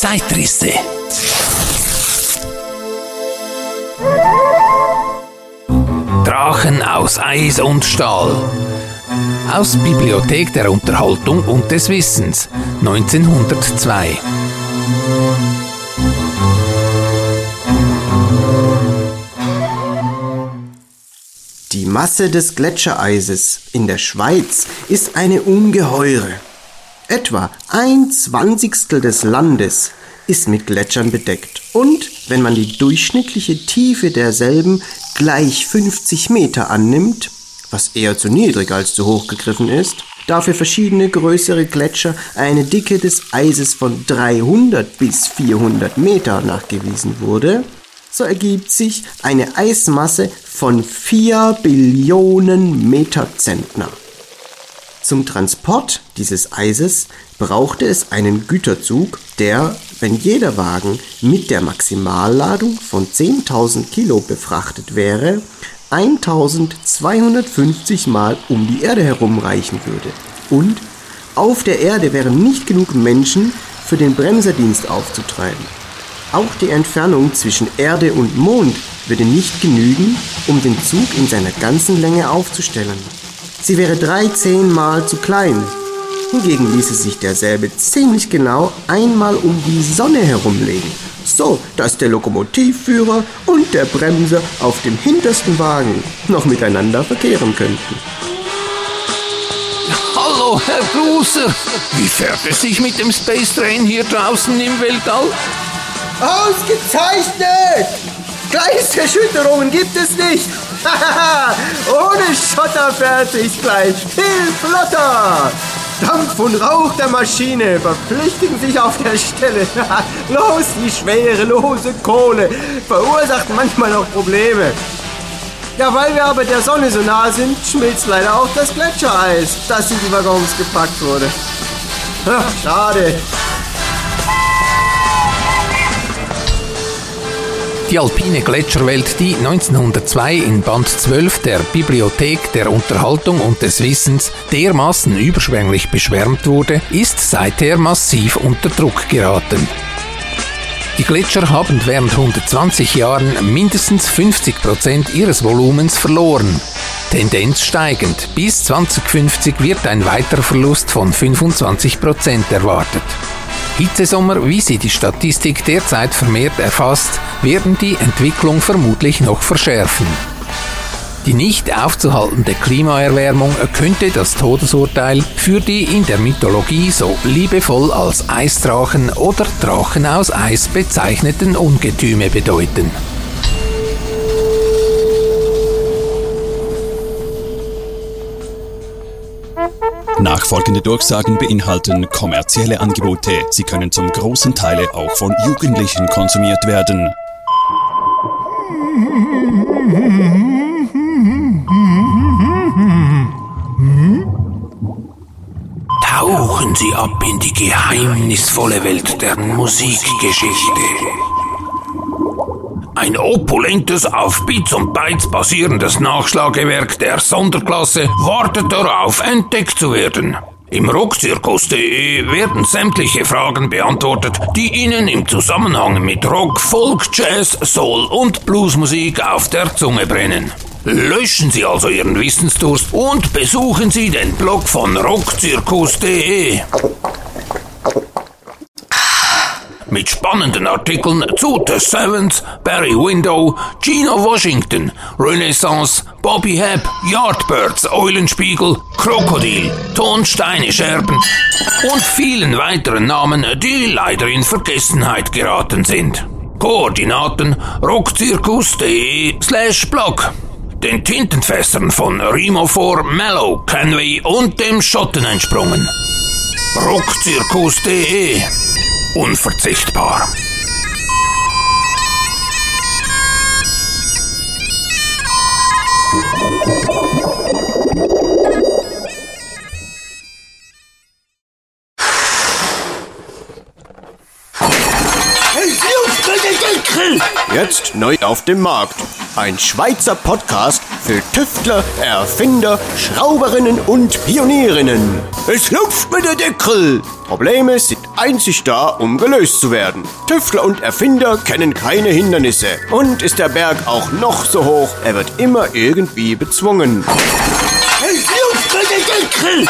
Zeitrisse. Drachen aus Eis und Stahl. Aus Bibliothek der Unterhaltung und des Wissens 1902. Die Masse des Gletschereises in der Schweiz ist eine ungeheure. Etwa ein Zwanzigstel des Landes ist mit Gletschern bedeckt. Und wenn man die durchschnittliche Tiefe derselben gleich 50 Meter annimmt, was eher zu niedrig als zu hoch gegriffen ist, da für verschiedene größere Gletscher eine Dicke des Eises von 300 bis 400 Meter nachgewiesen wurde, so ergibt sich eine Eismasse von 4 Billionen Meterzentner. Zum Transport dieses Eises brauchte es einen Güterzug, der, wenn jeder Wagen mit der Maximalladung von 10.000 Kilo befrachtet wäre, 1250 Mal um die Erde herumreichen würde. Und auf der Erde wären nicht genug Menschen für den Bremserdienst aufzutreiben. Auch die Entfernung zwischen Erde und Mond würde nicht genügen, um den Zug in seiner ganzen Länge aufzustellen. Sie wäre 13 Mal zu klein. Hingegen ließe sich derselbe ziemlich genau einmal um die Sonne herumlegen, so dass der Lokomotivführer und der Bremser auf dem hintersten Wagen noch miteinander verkehren könnten. Hallo, Herr Gruser. Wie fährt es sich mit dem Space Train hier draußen im Weltall? Ausgezeichnet! Gleiserschütterungen gibt es nicht. Ohne Schotter sich gleich viel flotter. Dampf und Rauch der Maschine verflüchtigen sich auf der Stelle. Los, die schwerelose Kohle verursacht manchmal noch Probleme. Ja, weil wir aber der Sonne so nah sind, schmilzt leider auch das Gletschereis, das in die Waggons gepackt wurde. Ach, schade. Die alpine Gletscherwelt, die 1902 in Band 12 der Bibliothek der Unterhaltung und des Wissens dermaßen überschwänglich beschwärmt wurde, ist seither massiv unter Druck geraten. Die Gletscher haben während 120 Jahren mindestens 50 Prozent ihres Volumens verloren. Tendenz steigend. Bis 2050 wird ein weiterer Verlust von 25 Prozent erwartet. Hitzesommer, wie sie die Statistik derzeit vermehrt erfasst, werden die Entwicklung vermutlich noch verschärfen. Die nicht aufzuhaltende Klimaerwärmung könnte das Todesurteil für die in der Mythologie so liebevoll als Eisdrachen oder Drachen aus Eis bezeichneten Ungetüme bedeuten. Nachfolgende Durchsagen beinhalten kommerzielle Angebote. Sie können zum großen Teil auch von Jugendlichen konsumiert werden. Tauchen Sie ab in die geheimnisvolle Welt der Musikgeschichte. Ein opulentes, auf Bits und Bytes basierendes Nachschlagewerk der Sonderklasse wartet darauf, entdeckt zu werden. Im Rockzirkus.de werden sämtliche Fragen beantwortet, die Ihnen im Zusammenhang mit Rock, Folk, Jazz, Soul und Bluesmusik auf der Zunge brennen. Löschen Sie also Ihren Wissensdurst und besuchen Sie den Blog von rockzirkus.de. Mit spannenden Artikeln zu The Sevens, Barry Window, Gino Washington, Renaissance, Bobby Hebb, Yardbirds, Eulenspiegel, Krokodil, Tonsteine Scherben und vielen weiteren Namen, die leider in Vergessenheit geraten sind. Koordinaten rockzirkus.de slash blog. Den Tintenfässern von Rimofor, Mellow, Canway und dem Schotten entsprungen. rockzirkus.de Unverzichtbar. Jetzt neu auf dem Markt. Ein Schweizer Podcast für Tüftler, Erfinder, Schrauberinnen und Pionierinnen. Es luft mit der Deckel. Probleme sind einzig da, um gelöst zu werden. Tüftler und Erfinder kennen keine Hindernisse. Und ist der Berg auch noch so hoch, er wird immer irgendwie bezwungen.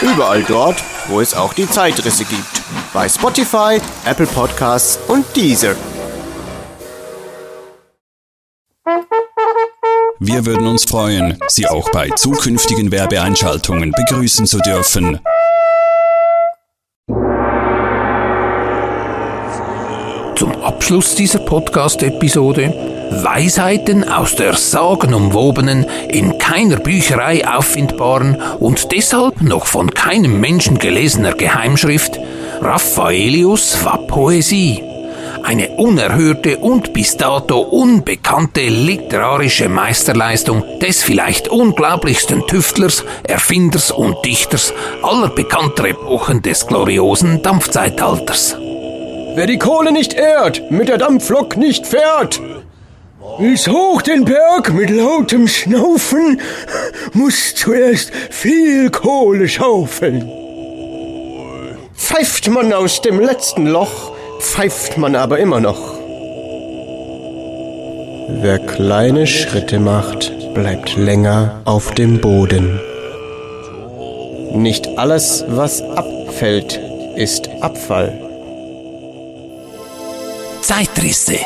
Überall dort, wo es auch die Zeitrisse gibt. Bei Spotify, Apple Podcasts und Deezer. Wir würden uns freuen, Sie auch bei zukünftigen Werbeeinschaltungen begrüßen zu dürfen. Zum Abschluss dieser Podcast-Episode Weisheiten aus der sagenumwobenen, in keiner Bücherei auffindbaren und deshalb noch von keinem Menschen gelesener Geheimschrift Raffaelius war Poesie. Eine unerhörte und bis dato unbekannte literarische Meisterleistung des vielleicht unglaublichsten Tüftlers, Erfinders und Dichters aller bekannter Epochen des gloriosen Dampfzeitalters. Wer die Kohle nicht ehrt, mit der Dampflok nicht fährt. Bis hoch den Berg mit lautem Schnaufen muss zuerst viel Kohle schaufeln. Pfeift man aus dem letzten Loch, pfeift man aber immer noch. Wer kleine Schritte macht, bleibt länger auf dem Boden. Nicht alles, was abfällt, ist Abfall. Zeitrisse.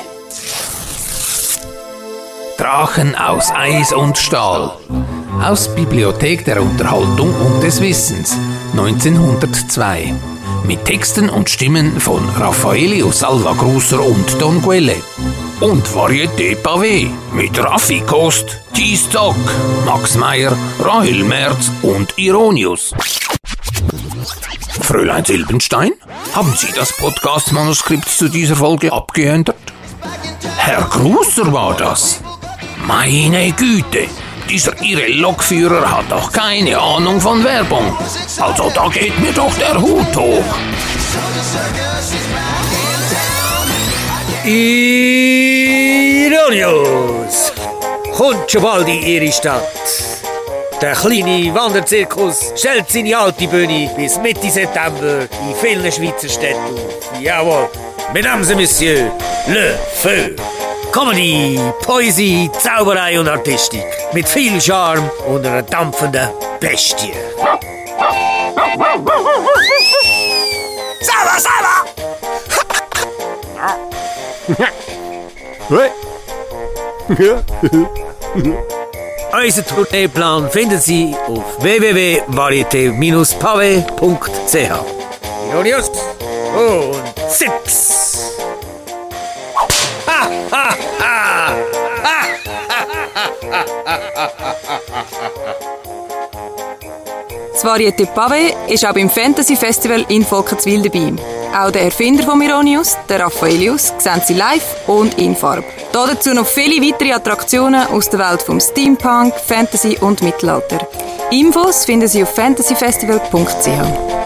Drachen aus Eis und Stahl. Aus Bibliothek der Unterhaltung und des Wissens 1902. Mit Texten und Stimmen von Raffaello Salvagruser und Don Quelle. Und Varieté Pavé mit Raffi Kost, Thies Zock, Max Meyer, Rahel Merz und Ironius. Fräulein Silbenstein, haben Sie das Podcast-Manuskript zu dieser Folge abgeändert? Herr Gruser war das. Meine Güte, dieser Ihre Lokführer hat doch keine Ahnung von Werbung. Also da geht mir doch der Hut hoch. Ironius! Kommt schon bald in Ihre Stadt. Der kleine Wanderzirkus stellt seine alte Bühne bis Mitte September in vielen Schweizer Städten. Jawohl, Mesdames et Messieurs, Le Feu. Comedy, Poesie, Zauberei und Artistik. Mit viel Charme und einer dampfenden Bestie. Sauber, sauber! Unser Tourneeplan finden Sie auf www.varieté-pave.ch. Ironius und Sips! Das Varieté Pavé ist auch beim Fantasy Festival in Volkertswil dabei. Auch der Erfinder von Mironius, der Raffaelius, sehen Sie live und in Farbe. Da dazu noch viele weitere Attraktionen aus der Welt vom Steampunk, Fantasy und Mittelalter. Infos finden Sie auf fantasyfestival.ch.